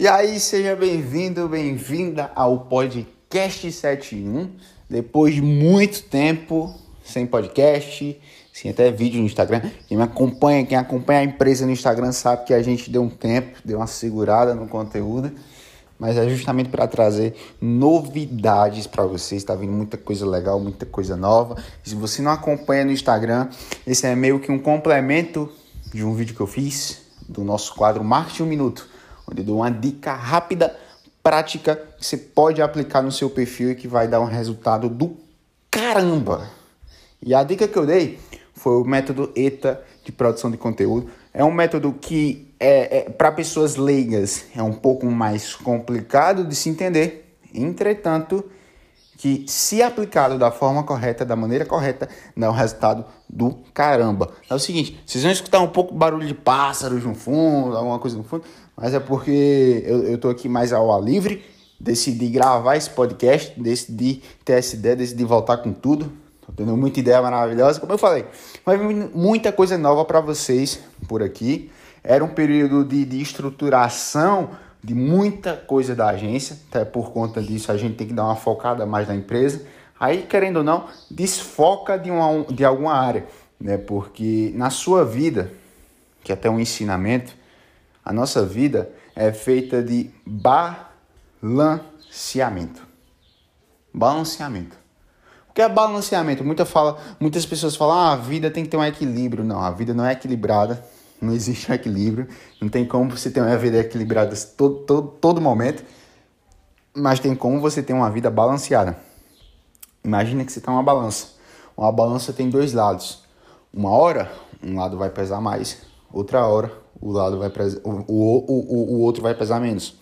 E aí, seja bem-vindo, bem-vinda ao podcast 71. Depois de muito tempo sem podcast, sem até vídeo no Instagram. Quem me acompanha, quem acompanha a empresa no Instagram sabe que a gente deu um tempo, deu uma segurada no conteúdo, mas é justamente para trazer novidades para vocês. Está vindo muita coisa legal, muita coisa nova. Se você não acompanha no Instagram, esse é meio que um complemento de um vídeo que eu fiz do nosso quadro Marketing um Minuto onde eu dou uma dica rápida, prática, que você pode aplicar no seu perfil e que vai dar um resultado do caramba. E a dica que eu dei foi o método ETA de produção de conteúdo. É um método que é, é para pessoas leigas é um pouco mais complicado de se entender. Entretanto, que, se aplicado da forma correta, da maneira correta, dá um resultado do caramba. É o seguinte, vocês vão escutar um pouco barulho de pássaros no fundo, alguma coisa no fundo, mas é porque eu, eu tô aqui mais ao ar livre, decidi gravar esse podcast, decidi ter essa ideia, decidi voltar com tudo. Tô tendo muita ideia maravilhosa, como eu falei. Mas muita coisa nova para vocês por aqui. Era um período de, de estruturação de muita coisa da agência, até por conta disso a gente tem que dar uma focada mais na empresa. Aí, querendo ou não, desfoca de, uma, de alguma área, né? Porque na sua vida, que é até um ensinamento, a nossa vida é feita de balanceamento. Balanceamento. O que é balanceamento? Muita fala, muitas pessoas falam, ah, a vida tem que ter um equilíbrio. Não, a vida não é equilibrada não existe um equilíbrio, não tem como você ter uma vida equilibrada todo, todo, todo momento, mas tem como você ter uma vida balanceada. Imagina que você está uma balança. Uma balança tem dois lados. Uma hora, um lado vai pesar mais, outra hora, o lado vai pesar, o, o, o, o outro vai pesar menos.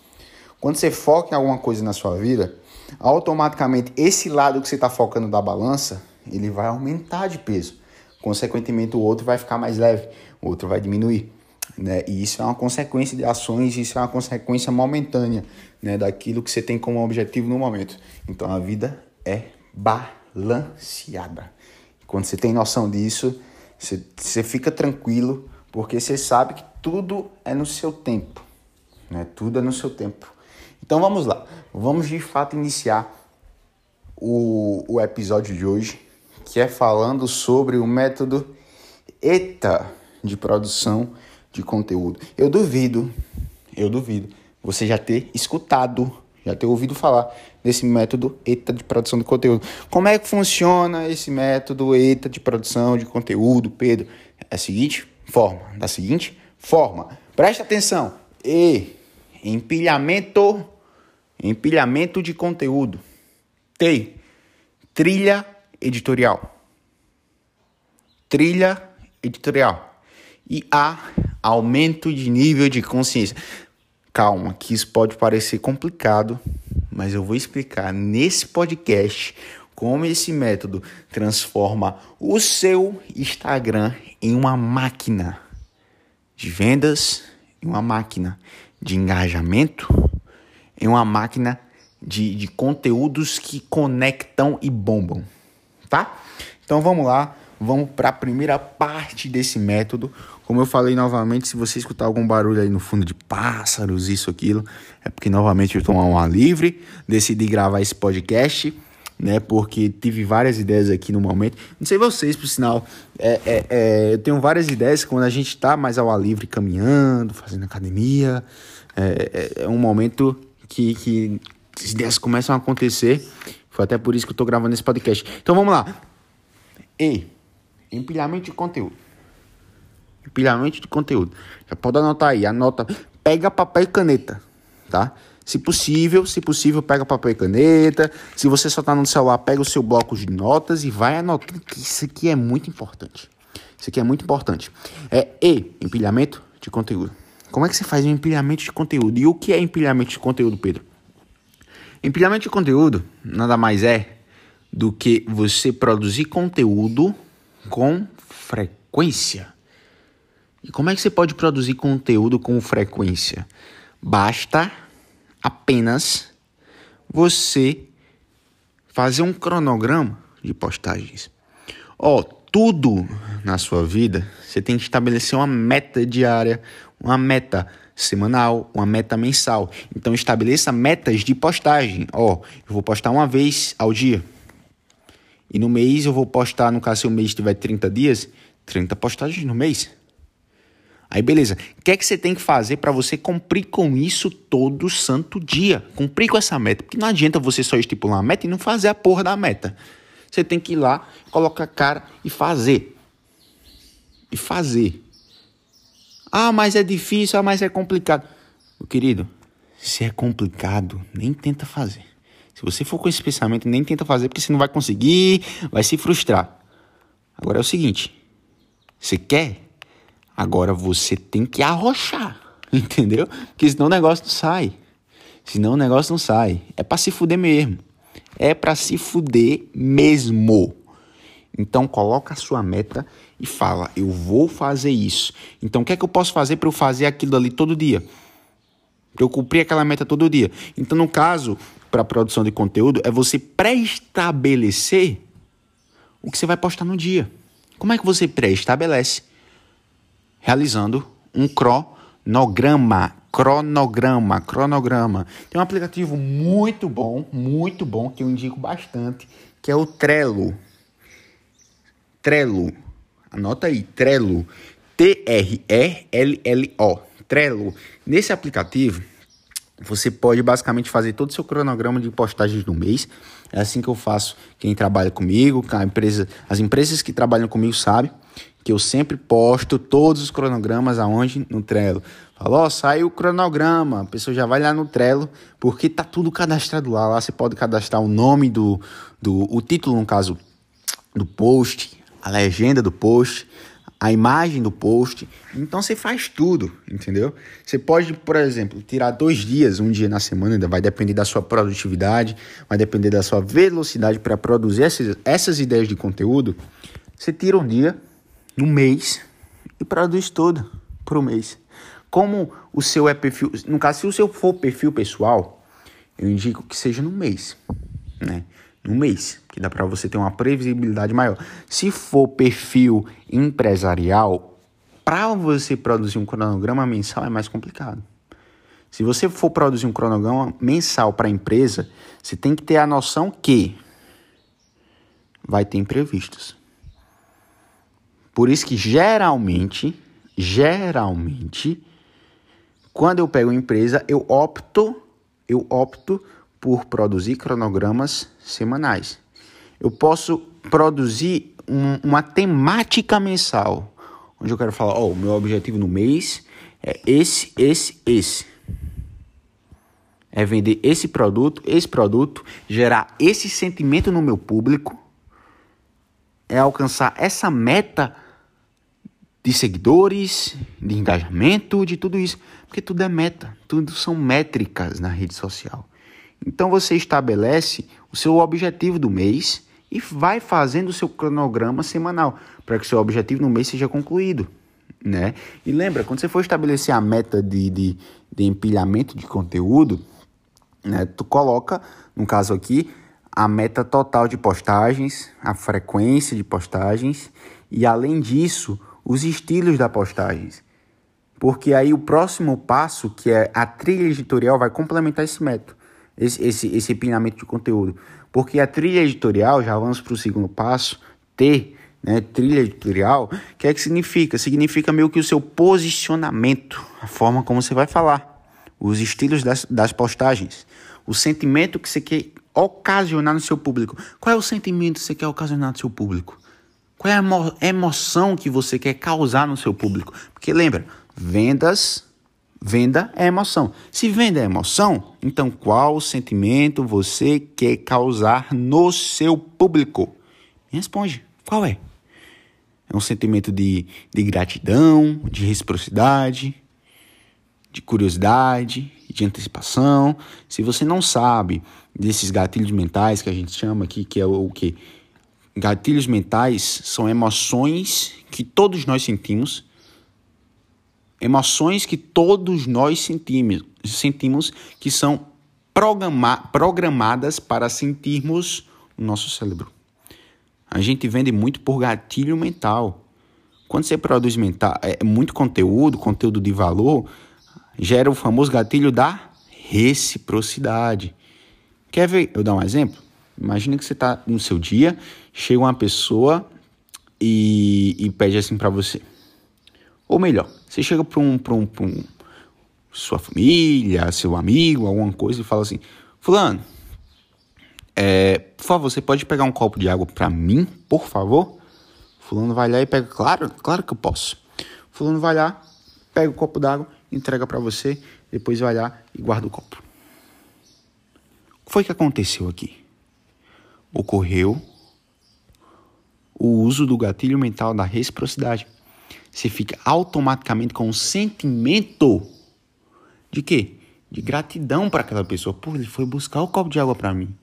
Quando você foca em alguma coisa na sua vida, automaticamente esse lado que você está focando da balança, ele vai aumentar de peso. Consequentemente, o outro vai ficar mais leve o outro vai diminuir. Né? E isso é uma consequência de ações, isso é uma consequência momentânea né? daquilo que você tem como objetivo no momento. Então a vida é balanceada. Quando você tem noção disso, você, você fica tranquilo, porque você sabe que tudo é no seu tempo. Né? Tudo é no seu tempo. Então vamos lá, vamos de fato iniciar o, o episódio de hoje, que é falando sobre o método ETA de produção de conteúdo. Eu duvido, eu duvido, você já ter escutado, já ter ouvido falar desse método ETA de produção de conteúdo. Como é que funciona esse método ETA de produção de conteúdo, Pedro? É a seguinte forma, da seguinte forma. Presta atenção. E empilhamento, empilhamento de conteúdo. T, trilha editorial. Trilha editorial e A, aumento de nível de consciência. Calma, que isso pode parecer complicado, mas eu vou explicar nesse podcast como esse método transforma o seu Instagram em uma máquina de vendas, em uma máquina de engajamento, em uma máquina de, de conteúdos que conectam e bombam, tá? Então vamos lá, vamos para a primeira parte desse método, como eu falei novamente, se você escutar algum barulho aí no fundo de pássaros, isso, aquilo, é porque novamente eu estou uma livre, decidi gravar esse podcast, né? Porque tive várias ideias aqui no momento. Não sei vocês, por sinal, é, é, é, eu tenho várias ideias quando a gente está mais ao ar livre, caminhando, fazendo academia. É, é, é um momento que, que as ideias começam a acontecer. Foi até por isso que eu estou gravando esse podcast. Então vamos lá. E empilhamento de conteúdo empilhamento de conteúdo. Já pode anotar aí, anota, pega papel e caneta, tá? Se possível, se possível, pega papel e caneta. Se você só tá no celular, pega o seu bloco de notas e vai anotando que isso aqui é muito importante. Isso aqui é muito importante. É E, empilhamento de conteúdo. Como é que você faz um empilhamento de conteúdo? E o que é empilhamento de conteúdo, Pedro? Empilhamento de conteúdo nada mais é do que você produzir conteúdo com frequência. E como é que você pode produzir conteúdo com frequência? Basta apenas você fazer um cronograma de postagens. Ó, oh, tudo na sua vida você tem que estabelecer uma meta diária, uma meta semanal, uma meta mensal. Então estabeleça metas de postagem. Ó, eu vou postar uma vez ao dia. E no mês eu vou postar, no caso se o mês tiver 30 dias, 30 postagens no mês. Aí beleza, o que é que você tem que fazer para você cumprir com isso todo santo dia? Cumprir com essa meta, porque não adianta você só estipular uma meta e não fazer a porra da meta. Você tem que ir lá, colocar a cara e fazer. E fazer. Ah, mas é difícil, ah, mas é complicado. Meu querido, se é complicado, nem tenta fazer. Se você for com esse pensamento, nem tenta fazer, porque você não vai conseguir, vai se frustrar. Agora é o seguinte: você quer? Agora você tem que arrochar, entendeu? Porque senão o negócio não sai. Senão o negócio não sai. É para se fuder mesmo. É para se fuder mesmo. Então coloca a sua meta e fala: "Eu vou fazer isso". Então o que é que eu posso fazer para eu fazer aquilo ali todo dia? Para eu cumprir aquela meta todo dia. Então no caso, para produção de conteúdo é você pré-estabelecer o que você vai postar no dia. Como é que você pré-estabelece? Realizando um cronograma. Cronograma, cronograma. Tem um aplicativo muito bom, muito bom, que eu indico bastante, que é o Trello. Trello. Anota aí, Trello. T-R-E-L-L-O. Trello. Nesse aplicativo, você pode basicamente fazer todo o seu cronograma de postagens no mês. É assim que eu faço. Quem trabalha comigo, a empresa, as empresas que trabalham comigo sabem que eu sempre posto todos os cronogramas aonde no Trello. Falou, oh, saiu o cronograma, a pessoa já vai lá no Trello, porque tá tudo cadastrado lá. Lá você pode cadastrar o nome do, do o título, no caso, do post, a legenda do post, a imagem do post. Então você faz tudo, entendeu? Você pode, por exemplo, tirar dois dias, um dia na semana, ainda vai depender da sua produtividade, vai depender da sua velocidade para produzir essas, essas ideias de conteúdo. Você tira um dia, no mês e produz tudo por um mês. Como o seu é perfil, no caso, se o seu for perfil pessoal, eu indico que seja no mês, né? No mês, que dá para você ter uma previsibilidade maior. Se for perfil empresarial, para você produzir um cronograma mensal é mais complicado. Se você for produzir um cronograma mensal para a empresa, você tem que ter a noção que vai ter imprevistos. Por isso que geralmente, geralmente, quando eu pego uma empresa, eu opto, eu opto por produzir cronogramas semanais. Eu posso produzir um, uma temática mensal, onde eu quero falar, ó, oh, o meu objetivo no mês é esse, esse, esse. É vender esse produto, esse produto, gerar esse sentimento no meu público, é alcançar essa meta de seguidores, de engajamento, de tudo isso. Porque tudo é meta, tudo são métricas na rede social. Então você estabelece o seu objetivo do mês e vai fazendo o seu cronograma semanal para que o seu objetivo no mês seja concluído. Né? E lembra, quando você for estabelecer a meta de, de, de empilhamento de conteúdo, né, tu coloca, no caso aqui, a meta total de postagens, a frequência de postagens e além disso, os estilos da postagens. Porque aí o próximo passo, que é a trilha editorial, vai complementar esse método, esse, esse, esse empinamento de conteúdo. Porque a trilha editorial, já vamos para o segundo passo, ter né, trilha editorial, o que é que significa? Significa meio que o seu posicionamento, a forma como você vai falar, os estilos das, das postagens, o sentimento que você quer ocasionar no seu público. Qual é o sentimento que você quer ocasionar no seu público? Qual é a emoção que você quer causar no seu público? Porque lembra, vendas, venda é emoção. Se venda é emoção, então qual sentimento você quer causar no seu público? Me responde, qual é? É um sentimento de, de gratidão, de reciprocidade, de curiosidade, de antecipação. Se você não sabe desses gatilhos mentais que a gente chama aqui, que é o, que? Gatilhos mentais são emoções que todos nós sentimos, emoções que todos nós sentimos, sentimos que são programa, programadas para sentirmos no nosso cérebro. A gente vende muito por gatilho mental. Quando você produz mental, é, muito conteúdo, conteúdo de valor, gera o famoso gatilho da reciprocidade. Quer ver? Eu dar um exemplo? Imagina que você está no seu dia, chega uma pessoa e, e pede assim para você. Ou melhor, você chega para um, um, um sua família, seu amigo, alguma coisa e fala assim: Fulano, é, por favor, você pode pegar um copo de água para mim, por favor? Fulano vai lá e pega, claro, claro que eu posso. Fulano vai lá, pega o copo d'água, entrega para você, depois vai lá e guarda o copo. O que foi que aconteceu aqui? Ocorreu o uso do gatilho mental da reciprocidade. Você fica automaticamente com um sentimento de quê? De gratidão para aquela pessoa. Pô, ele foi buscar o copo de água para mim.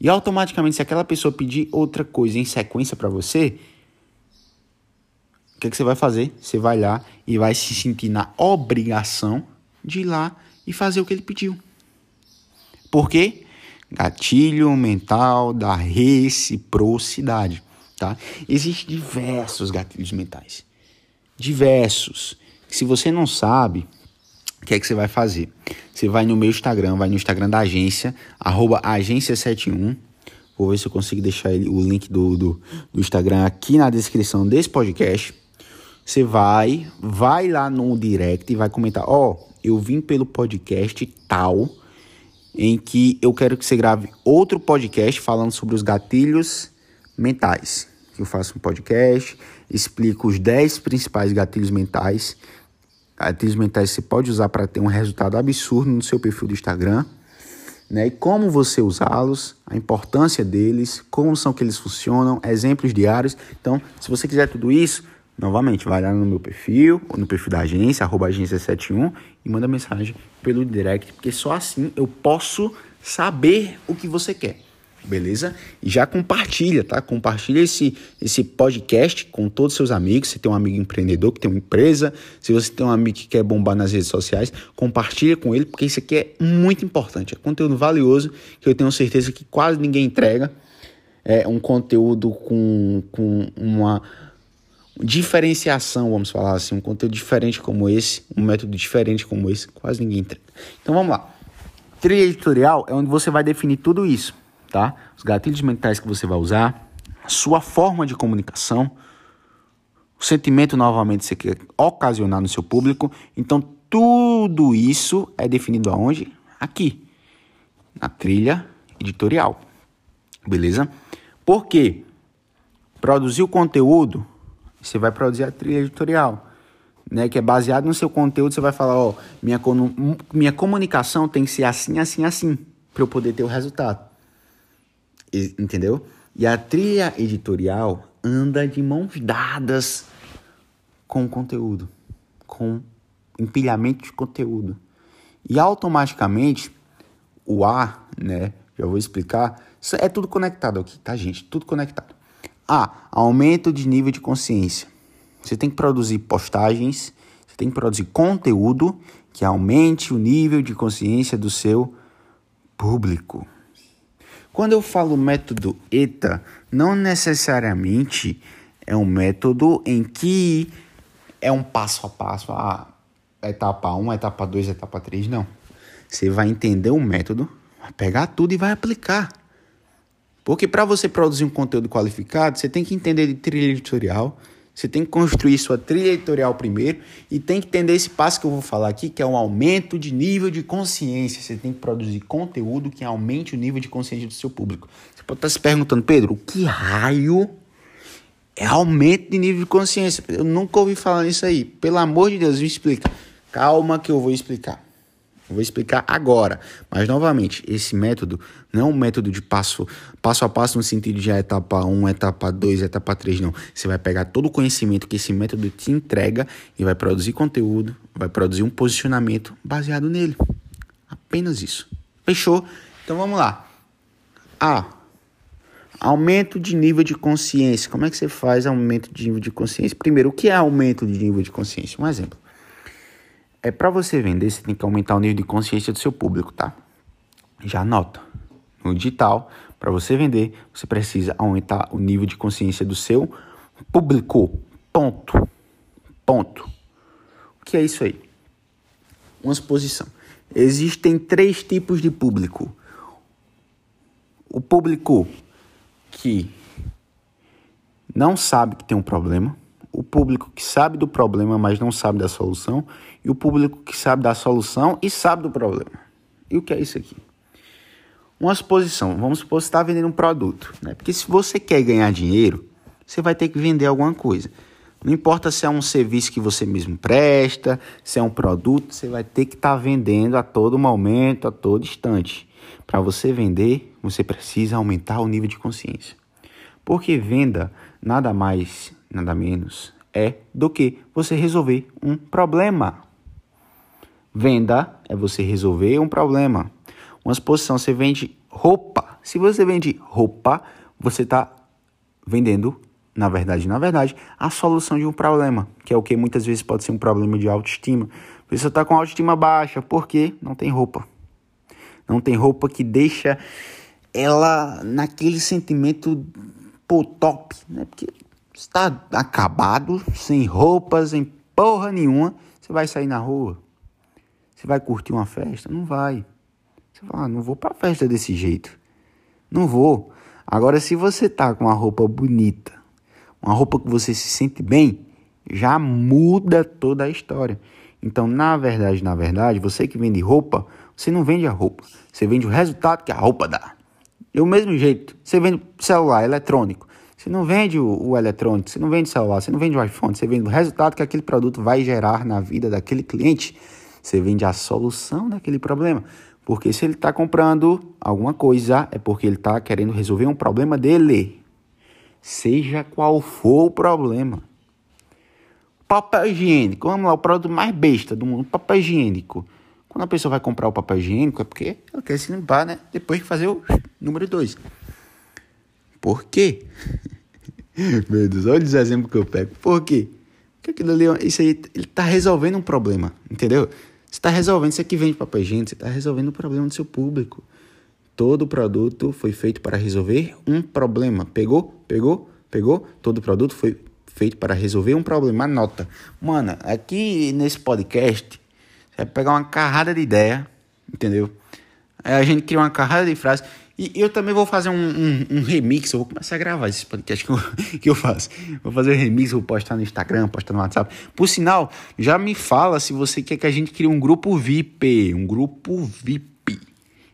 E automaticamente, se aquela pessoa pedir outra coisa em sequência para você, o que, que você vai fazer? Você vai lá e vai se sentir na obrigação de ir lá e fazer o que ele pediu. Por quê? Gatilho mental da reciprocidade, tá? Existem diversos gatilhos mentais. Diversos. Se você não sabe, o que é que você vai fazer? Você vai no meu Instagram, vai no Instagram da agência, arroba agência71. Vou ver se eu consigo deixar ele, o link do, do, do Instagram aqui na descrição desse podcast. Você vai, vai lá no direct e vai comentar: Ó, oh, eu vim pelo podcast tal, em que eu quero que você grave outro podcast falando sobre os gatilhos mentais. Eu faço um podcast, explico os 10 principais gatilhos mentais gatilhos mentais você pode usar para ter um resultado absurdo no seu perfil do Instagram, né? E como você usá-los, a importância deles, como são que eles funcionam, exemplos diários. Então, se você quiser tudo isso, novamente, vai lá no meu perfil, ou no perfil da agência, arroba agência71, e manda mensagem pelo direct, porque só assim eu posso saber o que você quer beleza? E já compartilha, tá? Compartilha esse, esse podcast com todos os seus amigos. Se tem um amigo empreendedor que tem uma empresa, se você tem um amigo que quer bombar nas redes sociais, compartilha com ele, porque isso aqui é muito importante. É conteúdo valioso que eu tenho certeza que quase ninguém entrega. É um conteúdo com, com uma diferenciação, vamos falar assim, um conteúdo diferente como esse, um método diferente como esse, quase ninguém entrega. Então vamos lá. Trilha editorial é onde você vai definir tudo isso tá? Os gatilhos mentais que você vai usar, a sua forma de comunicação, o sentimento novamente que você quer ocasionar no seu público. Então, tudo isso é definido aonde? Aqui, na trilha editorial. Beleza? Por quê? Produzir o conteúdo, você vai produzir a trilha editorial. Né, que é baseado no seu conteúdo, você vai falar, ó, minha, minha comunicação tem que ser assim, assim, assim, para eu poder ter o resultado. Entendeu? E a trilha editorial anda de mãos dadas com o conteúdo, com empilhamento de conteúdo. E automaticamente o A, né? Já vou explicar. É tudo conectado aqui, tá, gente? Tudo conectado. A, aumento de nível de consciência. Você tem que produzir postagens, você tem que produzir conteúdo que aumente o nível de consciência do seu público. Quando eu falo método ETA, não necessariamente é um método em que é um passo a passo, a etapa 1, etapa 2, etapa 3, não. Você vai entender o método, vai pegar tudo e vai aplicar. Porque para você produzir um conteúdo qualificado, você tem que entender de trilha editorial, você tem que construir sua trilha editorial primeiro e tem que entender esse passo que eu vou falar aqui, que é um aumento de nível de consciência. Você tem que produzir conteúdo que aumente o nível de consciência do seu público. Você pode estar se perguntando, Pedro, o que raio é aumento de nível de consciência? Eu nunca ouvi falar nisso aí. Pelo amor de Deus, me explica. Calma que eu vou explicar. Vou explicar agora. Mas, novamente, esse método não é um método de passo, passo a passo no sentido de etapa 1, etapa 2, etapa 3, não. Você vai pegar todo o conhecimento que esse método te entrega e vai produzir conteúdo, vai produzir um posicionamento baseado nele. Apenas isso. Fechou? Então, vamos lá. A. Aumento de nível de consciência. Como é que você faz aumento de nível de consciência? Primeiro, o que é aumento de nível de consciência? Um exemplo. É para você vender, você tem que aumentar o nível de consciência do seu público, tá? Já anota. No digital, para você vender, você precisa aumentar o nível de consciência do seu público. Ponto. Ponto. O que é isso aí? uma exposição. Existem três tipos de público. O público que não sabe que tem um problema, o público que sabe do problema, mas não sabe da solução, e o público que sabe da solução e sabe do problema. E o que é isso aqui? Uma exposição. Vamos supor que você está vendendo um produto. Né? Porque se você quer ganhar dinheiro, você vai ter que vender alguma coisa. Não importa se é um serviço que você mesmo presta, se é um produto, você vai ter que estar tá vendendo a todo momento, a todo instante. Para você vender, você precisa aumentar o nível de consciência. Porque venda nada mais, nada menos é do que você resolver um problema. Venda é você resolver um problema. Uma exposição, você vende roupa. Se você vende roupa, você está vendendo na verdade, na verdade, a solução de um problema, que é o que muitas vezes pode ser um problema de autoestima. Pessoa está com autoestima baixa, porque não tem roupa. Não tem roupa que deixa ela naquele sentimento pô, top, né? Porque está acabado, sem roupas, sem porra nenhuma, você vai sair na rua? Você vai curtir uma festa? Não vai. Você fala, ah, não vou pra festa desse jeito. Não vou. Agora, se você tá com uma roupa bonita, uma roupa que você se sente bem, já muda toda a história. Então, na verdade, na verdade, você que vende roupa, você não vende a roupa, você vende o resultado que a roupa dá. Do mesmo jeito, você vende celular eletrônico, você não vende o, o eletrônico, você não vende celular, você não vende o iPhone, você vende o resultado que aquele produto vai gerar na vida daquele cliente. Você vende a solução daquele problema. Porque se ele está comprando alguma coisa, é porque ele está querendo resolver um problema dele seja qual for o problema. Papel higiênico, vamos lá, o produto mais besta do mundo, papel higiênico. Quando a pessoa vai comprar o papel higiênico é porque ela quer se limpar, né? Depois de fazer o número 2. Por quê? Meu Deus, olha os exemplos que eu pego. Por quê? Porque aquilo ali, isso aí, ele tá resolvendo um problema, entendeu? Você está resolvendo, você que vende papel higiênico, você está resolvendo o problema do seu público. Todo produto foi feito para resolver um problema. Pegou? Pegou? Pegou? Todo produto foi feito para resolver um problema. Anota. Mano, aqui nesse podcast, você vai pegar uma carrada de ideia, entendeu? Aí a gente cria uma carrada de frases. E eu também vou fazer um, um, um, remix, eu vou começar a gravar esse podcast que eu, que eu faço. Vou fazer remix, vou postar no Instagram, postar no WhatsApp. Por sinal, já me fala se você quer que a gente crie um grupo VIP. Um grupo VIP.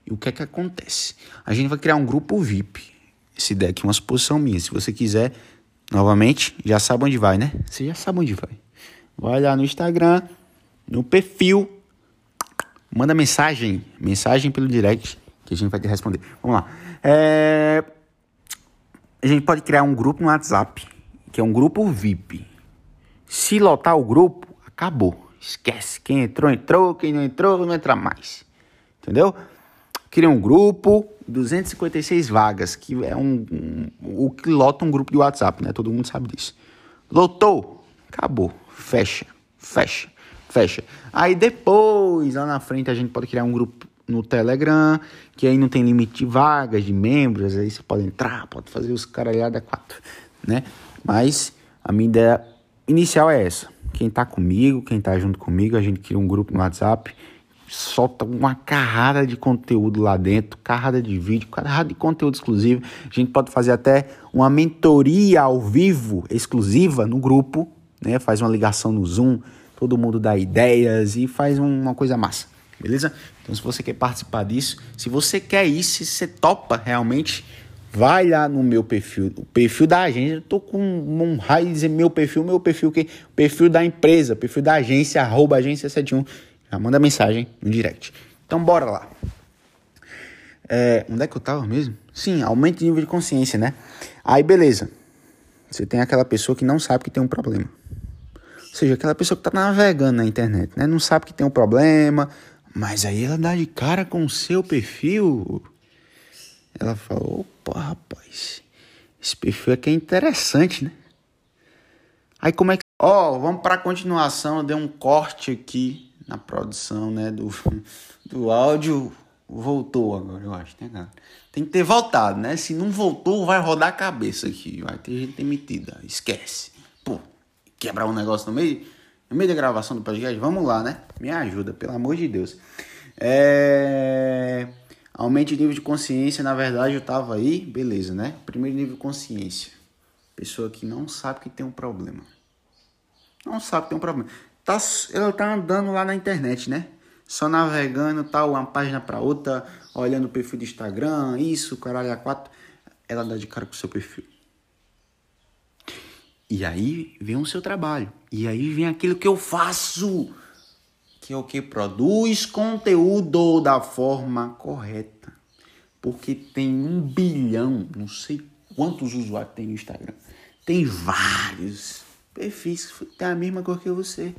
E o que é que acontece? A gente vai criar um grupo VIP. Esse deck é uma suposição minha. Se você quiser, novamente, já sabe onde vai, né? Você já sabe onde vai. Vai lá no Instagram, no perfil, manda mensagem, mensagem pelo direct, que a gente vai te responder. Vamos lá. É... A gente pode criar um grupo no WhatsApp, que é um grupo VIP. Se lotar o grupo, acabou. Esquece. Quem entrou, entrou. Quem não entrou, não entra mais. Entendeu? Cria um grupo, 256 vagas, que é um, um, o que lota um grupo de WhatsApp, né? Todo mundo sabe disso. Lotou, acabou, fecha, fecha, fecha. Aí depois, lá na frente, a gente pode criar um grupo no Telegram, que aí não tem limite de vagas, de membros, aí você pode entrar, pode fazer os caralhada quatro, né? Mas a minha ideia inicial é essa. Quem tá comigo, quem tá junto comigo, a gente cria um grupo no WhatsApp solta uma carrada de conteúdo lá dentro, carrada de vídeo, carrada de conteúdo exclusivo. A gente pode fazer até uma mentoria ao vivo exclusiva no grupo, né? Faz uma ligação no Zoom, todo mundo dá ideias e faz uma coisa massa, beleza? Então, se você quer participar disso, se você quer isso, se você topa realmente, vai lá no meu perfil, o perfil da agência. Eu tô com um raio de dizer meu perfil, meu perfil que perfil da empresa, perfil da agência, arroba agência 71 já manda mensagem no direct. Então bora lá. É, onde é que eu tava mesmo? Sim, aumento de nível de consciência, né? Aí beleza. Você tem aquela pessoa que não sabe que tem um problema. Ou seja, aquela pessoa que tá navegando na internet, né? Não sabe que tem um problema, mas aí ela dá de cara com o seu perfil. Ela fala, opa, rapaz, esse perfil aqui é interessante, né? Aí como é que... Ó, oh, vamos pra continuação, eu dei um corte aqui na produção né, do, do áudio. Voltou agora, eu acho, né, cara? Tem que ter voltado, né? Se não voltou, vai rodar a cabeça aqui. Vai ter gente demitida. Esquece. Pô, quebrar um negócio no meio. No meio da gravação do podcast, vamos lá, né? Me ajuda, pelo amor de Deus. É... Aumente o nível de consciência, na verdade eu tava aí, beleza, né? Primeiro nível de consciência. Pessoa que não sabe que tem um problema. Não sabe que tem um problema. Tá, ela tá andando lá na internet, né? Só navegando, tal, uma página para outra, olhando o perfil do Instagram, isso, caralho, a quatro. Ela dá de cara com o seu perfil. E aí vem o seu trabalho. E aí vem aquilo que eu faço. Que é o que produz conteúdo da forma correta. Porque tem um bilhão, não sei quantos usuários tem no Instagram. Tem vários perfis que tem a mesma cor que você.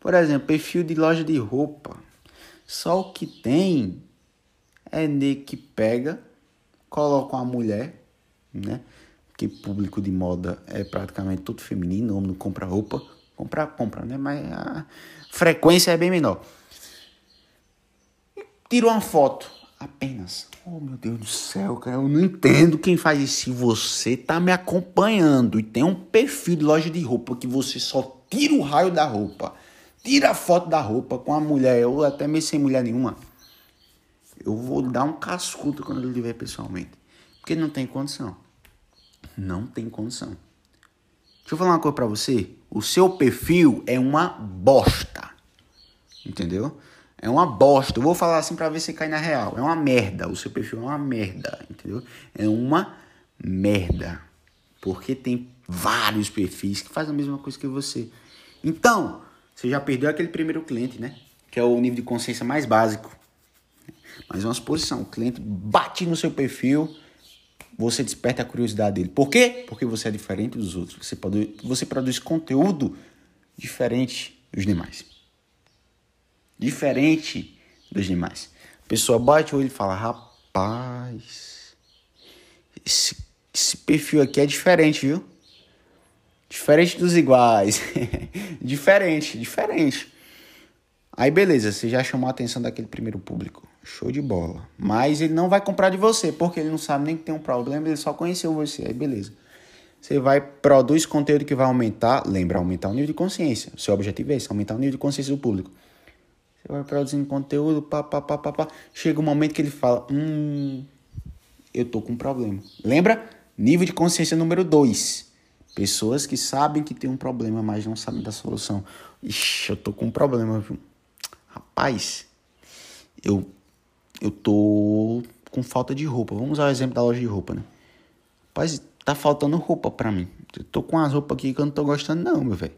Por exemplo, perfil de loja de roupa. Só o que tem é nego que pega, coloca uma mulher, né? Que público de moda é praticamente todo feminino, homem não compra roupa. Compra, compra, né? Mas a frequência é bem menor. Tira uma foto apenas. Oh, meu Deus do céu, cara, eu não entendo quem faz isso. Se você tá me acompanhando e tem um perfil de loja de roupa que você só tira o raio da roupa tira a foto da roupa com a mulher, ou até mesmo sem mulher nenhuma, eu vou dar um cascudo quando ele ver pessoalmente. Porque não tem condição. Não tem condição. Deixa eu falar uma coisa pra você. O seu perfil é uma bosta. Entendeu? É uma bosta. Eu vou falar assim pra ver se cai na real. É uma merda. O seu perfil é uma merda. Entendeu? É uma merda. Porque tem vários perfis que fazem a mesma coisa que você. Então, você já perdeu aquele primeiro cliente, né? Que é o nível de consciência mais básico. Mas uma suposição, o cliente bate no seu perfil, você desperta a curiosidade dele. Por quê? Porque você é diferente dos outros. Você produz, você produz conteúdo diferente dos demais. Diferente dos demais. A pessoa bate o olho e fala, rapaz, esse, esse perfil aqui é diferente, viu? Diferente dos iguais. diferente, diferente. Aí beleza, você já chamou a atenção daquele primeiro público. Show de bola. Mas ele não vai comprar de você, porque ele não sabe nem que tem um problema, ele só conheceu você. Aí beleza. Você vai, produz conteúdo que vai aumentar, lembra, aumentar o nível de consciência. O seu objetivo é esse, aumentar o nível de consciência do público. Você vai produzindo conteúdo, pá, pá, pá, pá, pá. Chega um momento que ele fala, hum, eu tô com um problema. Lembra? Nível de consciência número 2. Pessoas que sabem que tem um problema, mas não sabem da solução. Ixi, eu tô com um problema, viu? Rapaz, eu, eu tô com falta de roupa. Vamos usar o exemplo da loja de roupa, né? Rapaz, tá faltando roupa pra mim. Eu tô com as roupas aqui que eu não tô gostando, não, meu velho.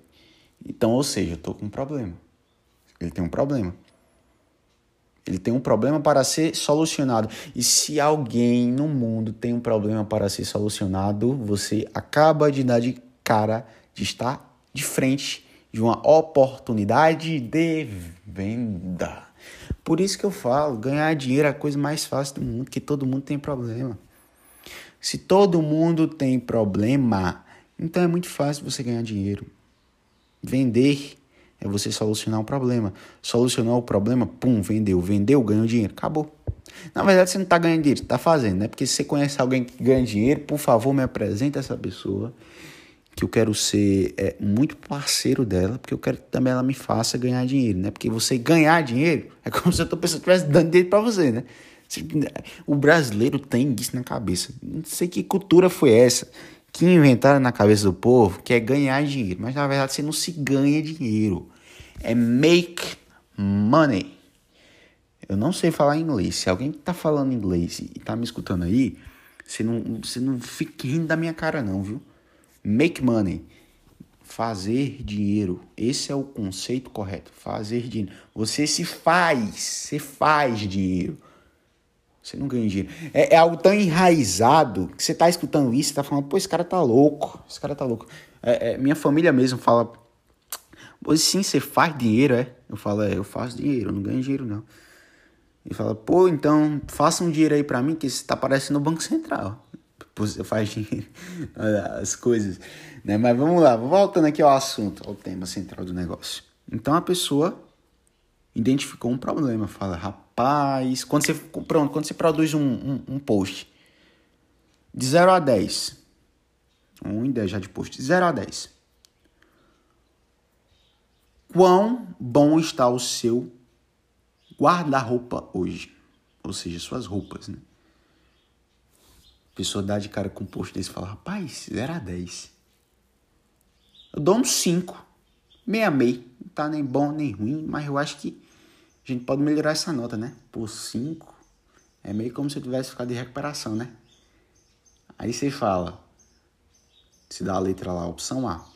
Então, ou seja, eu tô com um problema. Ele tem um problema. Ele tem um problema para ser solucionado. E se alguém no mundo tem um problema para ser solucionado, você acaba de dar de cara de estar de frente de uma oportunidade de venda. Por isso que eu falo, ganhar dinheiro é a coisa mais fácil do mundo, que todo mundo tem problema. Se todo mundo tem problema, então é muito fácil você ganhar dinheiro. Vender é você solucionar o problema. Solucionar o problema, pum, vendeu. Vendeu, ganhou dinheiro. Acabou. Na verdade, você não está ganhando dinheiro, está fazendo, né? Porque se você conhece alguém que ganha dinheiro, por favor, me apresente essa pessoa. Que eu quero ser é, muito parceiro dela, porque eu quero que também ela me faça ganhar dinheiro, né? Porque você ganhar dinheiro é como se outra pessoa estivesse dando dinheiro para você, né? O brasileiro tem isso na cabeça. Não sei que cultura foi essa que inventaram na cabeça do povo que é ganhar dinheiro. Mas na verdade você não se ganha dinheiro é make money. Eu não sei falar inglês. Se alguém tá falando inglês e tá me escutando aí, você não, você não fique rindo da minha cara, não, viu? Make money. Fazer dinheiro. Esse é o conceito correto. Fazer dinheiro. Você se faz. Você faz dinheiro. Você não ganha dinheiro. É, é algo tão enraizado que você tá escutando isso e tá falando, pô, esse cara tá louco. Esse cara tá louco. É, é, minha família mesmo fala Pois sim, você faz dinheiro, é? Eu falo, é, eu faço dinheiro, eu não ganho dinheiro, não. Ele fala, pô, então faça um dinheiro aí pra mim, que você tá parecendo o Banco Central. Faz as coisas. Né? Mas vamos lá, voltando aqui ao assunto, ao tema central do negócio. Então a pessoa identificou um problema, fala, rapaz, quando você, pronto, quando você produz um, um, um post de 0 a 10, 1 e 10 já de post, de 0 a 10, quão bom está o seu guarda-roupa hoje. Ou seja, suas roupas, né? A pessoa dá de cara com um post desse e fala, rapaz, 0 a 10. Eu dou um 5. Meia meia. Não tá nem bom nem ruim, mas eu acho que a gente pode melhorar essa nota, né? Por 5. É meio como se eu tivesse ficado de recuperação, né? Aí você fala, se dá a letra lá, opção A.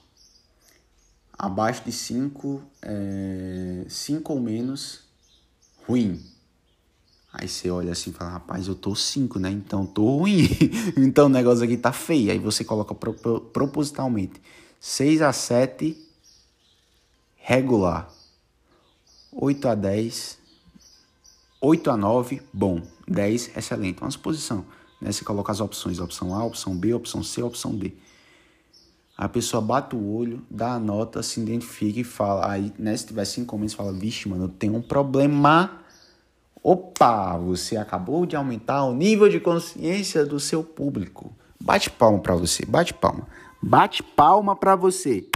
Abaixo de 5, 5 é, ou menos, ruim. Aí você olha assim e fala, rapaz, eu tô 5, né? Então tô ruim. então o negócio aqui tá feio. Aí você coloca pro, pro, propositalmente 6 a 7, regular. 8 a 10, 8 a 9, bom. 10, excelente. Uma suposição. Né? Você coloca as opções, opção A, opção B, opção C, opção D. A pessoa bate o olho, dá a nota, se identifica e fala. Aí, né, se tiver cinco comentários, fala: Vixe, mano, eu tenho um problema. Opa, você acabou de aumentar o nível de consciência do seu público. Bate palma para você, bate palma. Bate palma para você.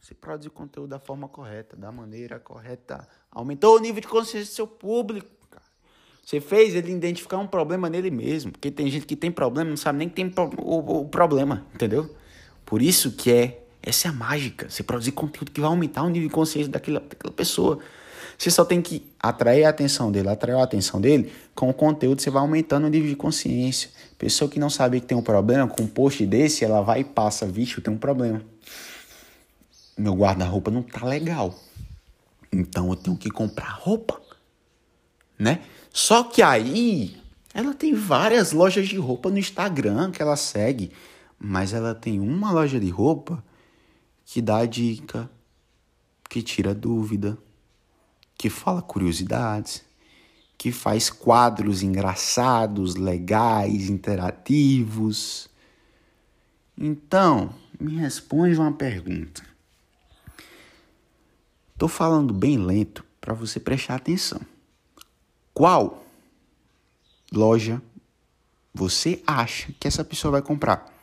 Você produz conteúdo da forma correta, da maneira correta. Aumentou o nível de consciência do seu público. Você fez ele identificar um problema nele mesmo. Porque tem gente que tem problema não sabe nem que tem o, o problema, entendeu? Por isso que é. Essa é a mágica. Você produzir conteúdo que vai aumentar o nível de consciência daquela, daquela pessoa. Você só tem que atrair a atenção dele, atrair a atenção dele, com o conteúdo você vai aumentando o nível de consciência. Pessoa que não sabe que tem um problema, com um post desse, ela vai e passa, vixe, eu tenho um problema. Meu guarda-roupa não tá legal. Então eu tenho que comprar roupa, né? Só que aí ela tem várias lojas de roupa no Instagram que ela segue, mas ela tem uma loja de roupa que dá dica, que tira dúvida, que fala curiosidades, que faz quadros engraçados, legais, interativos. Então, me responde uma pergunta. Tô falando bem lento para você prestar atenção. Qual loja você acha que essa pessoa vai comprar?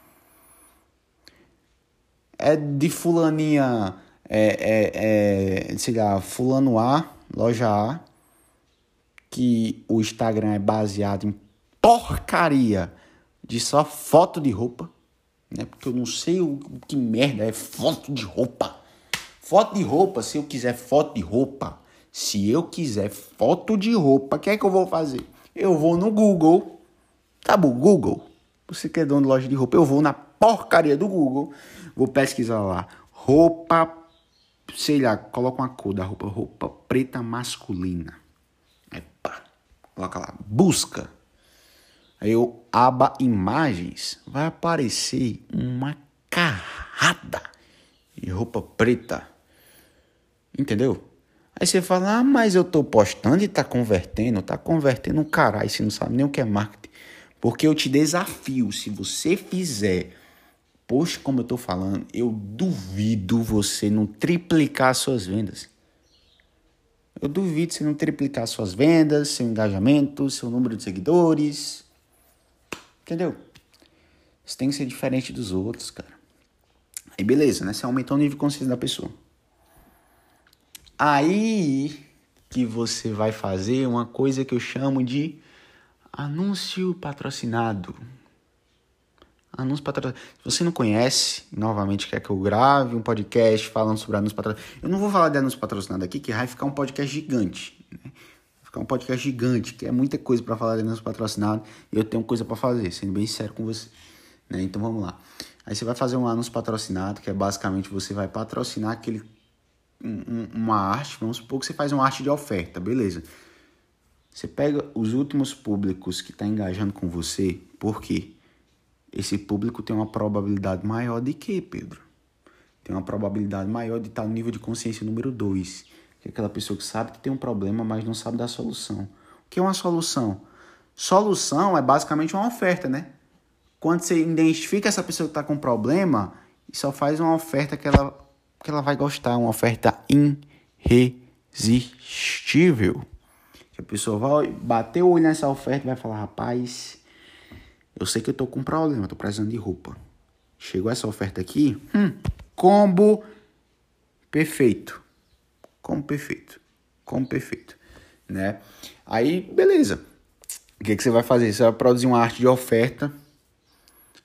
É de fulaninha, é, é, é, sei lá, fulano A, loja A, que o Instagram é baseado em porcaria de só foto de roupa, né? Porque eu não sei o que merda é foto de roupa. Foto de roupa, se eu quiser foto de roupa, se eu quiser foto de roupa, o que é que eu vou fazer? Eu vou no Google, tá bom, Google. Você que é dono de loja de roupa, eu vou na porcaria do Google, vou pesquisar lá, roupa, sei lá, coloca uma cor da roupa, roupa preta masculina. Aí pá, coloca lá, busca. Aí eu aba imagens, vai aparecer uma carrada de roupa preta. Entendeu? Aí você fala, ah, mas eu tô postando e tá convertendo, tá convertendo um caralho, você não sabe nem o que é marketing. Porque eu te desafio, se você fizer post como eu tô falando, eu duvido você não triplicar suas vendas. Eu duvido você não triplicar suas vendas, seu engajamento, seu número de seguidores. Entendeu? Você tem que ser diferente dos outros, cara. Aí beleza, né? Você aumentou o nível de consciência da pessoa. Aí que você vai fazer uma coisa que eu chamo de anúncio patrocinado. Anúncio patrocinado. Se você não conhece, novamente quer que eu grave um podcast falando sobre anúncio patrocinado. Eu não vou falar de anúncio patrocinado aqui, que vai ficar um podcast gigante. Né? Vai ficar um podcast gigante, que é muita coisa para falar de anúncio patrocinado. E eu tenho coisa para fazer, sendo bem sério com você. Né? Então vamos lá. Aí você vai fazer um anúncio patrocinado, que é basicamente você vai patrocinar aquele um, uma arte, vamos supor que você faz uma arte de oferta, beleza. Você pega os últimos públicos que está engajando com você, por quê? Esse público tem uma probabilidade maior de quê, Pedro? Tem uma probabilidade maior de estar no nível de consciência número 2, que é aquela pessoa que sabe que tem um problema, mas não sabe da solução. O que é uma solução? Solução é basicamente uma oferta, né? Quando você identifica essa pessoa que está com problema só faz uma oferta que ela que ela vai gostar, uma oferta irresistível. Que a pessoa vai bater o olho nessa oferta e vai falar, rapaz, eu sei que eu tô com um problema, tô precisando de roupa. chegou essa oferta aqui, hum, combo perfeito. Combo perfeito. Combo perfeito, né? Aí, beleza. O que, que você vai fazer? Você vai produzir uma arte de oferta,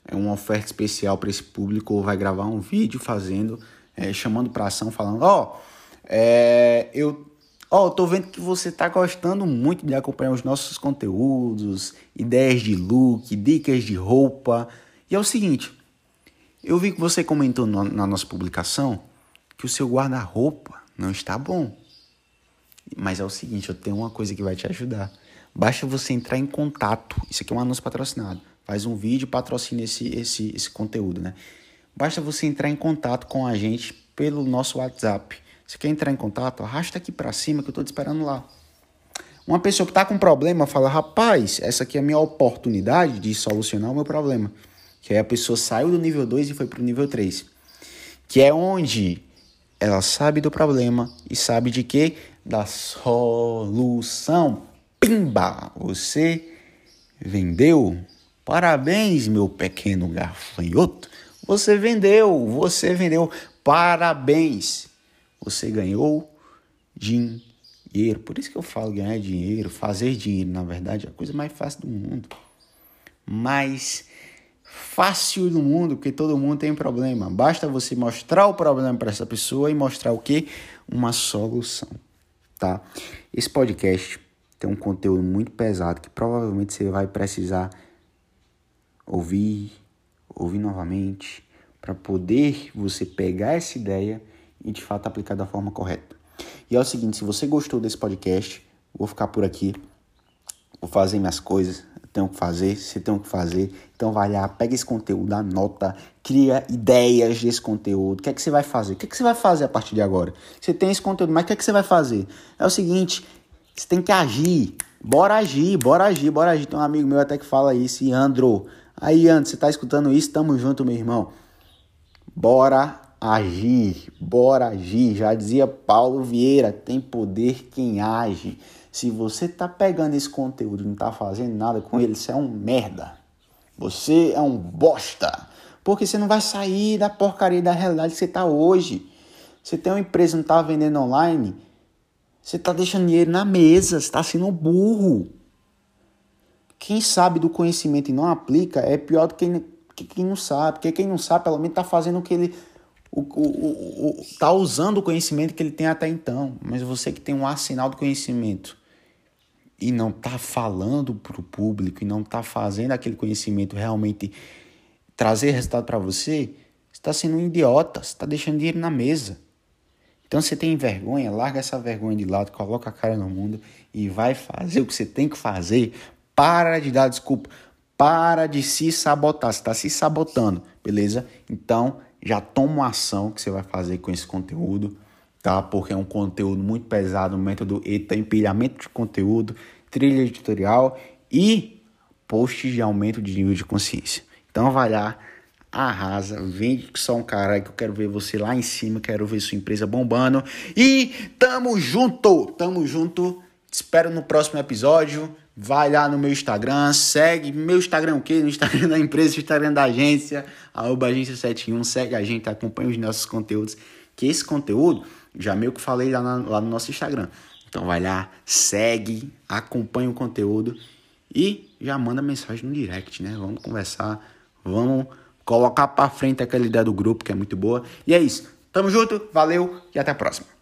é uma oferta especial para esse público, ou vai gravar um vídeo fazendo, é, chamando para ação, falando, ó, oh, é, eu Ó, oh, tô vendo que você tá gostando muito de acompanhar os nossos conteúdos, ideias de look, dicas de roupa. E é o seguinte, eu vi que você comentou no, na nossa publicação que o seu guarda-roupa não está bom. Mas é o seguinte, eu tenho uma coisa que vai te ajudar. Basta você entrar em contato. Isso aqui é um anúncio patrocinado. Faz um vídeo, patrocina esse, esse, esse conteúdo, né? Basta você entrar em contato com a gente pelo nosso WhatsApp você quer entrar em contato? Arrasta aqui para cima que eu estou te esperando lá. Uma pessoa que está com problema fala: rapaz, essa aqui é a minha oportunidade de solucionar o meu problema. Que aí a pessoa saiu do nível 2 e foi para o nível 3. Que é onde ela sabe do problema e sabe de quê? Da solução. Pimba! Você vendeu. Parabéns, meu pequeno gafanhoto. Você vendeu, você vendeu. Parabéns você ganhou dinheiro. Por isso que eu falo ganhar dinheiro, fazer dinheiro, na verdade, é a coisa mais fácil do mundo. Mais fácil do mundo, porque todo mundo tem problema. Basta você mostrar o problema para essa pessoa e mostrar o que? Uma solução, tá? Esse podcast tem um conteúdo muito pesado que provavelmente você vai precisar ouvir, ouvir novamente, para poder você pegar essa ideia e de fato aplicar da forma correta. E é o seguinte, se você gostou desse podcast, vou ficar por aqui, vou fazer minhas coisas, tenho que fazer, você tem que fazer, então vai lá, pega esse conteúdo, anota, cria ideias desse conteúdo, o que é que você vai fazer? O que é que você vai fazer a partir de agora? Você tem esse conteúdo, mas o que é que você vai fazer? É o seguinte, você tem que agir, bora agir, bora agir, bora agir. Tem um amigo meu até que fala isso, Andro. Aí, Andro, você tá escutando isso? Tamo junto, meu irmão. Bora agir, bora agir. Já dizia Paulo Vieira, tem poder quem age. Se você tá pegando esse conteúdo e não tá fazendo nada com ele, você é um merda. Você é um bosta. Porque você não vai sair da porcaria da realidade que você tá hoje. Você tem uma empresa não tá vendendo online, você tá deixando dinheiro na mesa, você tá sendo burro. Quem sabe do conhecimento e não aplica é pior do que quem não sabe. Porque quem não sabe, pelo menos tá fazendo o que ele o, o, o, tá usando o conhecimento que ele tem até então, mas você que tem um arsenal do conhecimento e não tá falando para o público e não tá fazendo aquele conhecimento realmente trazer resultado para você, está sendo um idiota, está deixando dinheiro na mesa. Então você tem vergonha, larga essa vergonha de lado, coloca a cara no mundo e vai fazer o que você tem que fazer. Para de dar desculpa, para de se sabotar, você está se sabotando, beleza? Então já toma uma ação que você vai fazer com esse conteúdo, tá? Porque é um conteúdo muito pesado, um método ETA, empilhamento de conteúdo, trilha editorial e post de aumento de nível de consciência. Então vai lá, arrasa, vende que só um cara que eu quero ver você lá em cima, quero ver sua empresa bombando e tamo junto, tamo junto. Te espero no próximo episódio. Vai lá no meu Instagram, segue meu Instagram o quê? No Instagram da empresa, no Instagram da agência, arroba agência71, segue a gente, acompanha os nossos conteúdos, que esse conteúdo, já meio que falei lá, na, lá no nosso Instagram. Então vai lá, segue, acompanha o conteúdo e já manda mensagem no direct, né? Vamos conversar, vamos colocar para frente aquela ideia do grupo que é muito boa. E é isso. Tamo junto, valeu e até a próxima.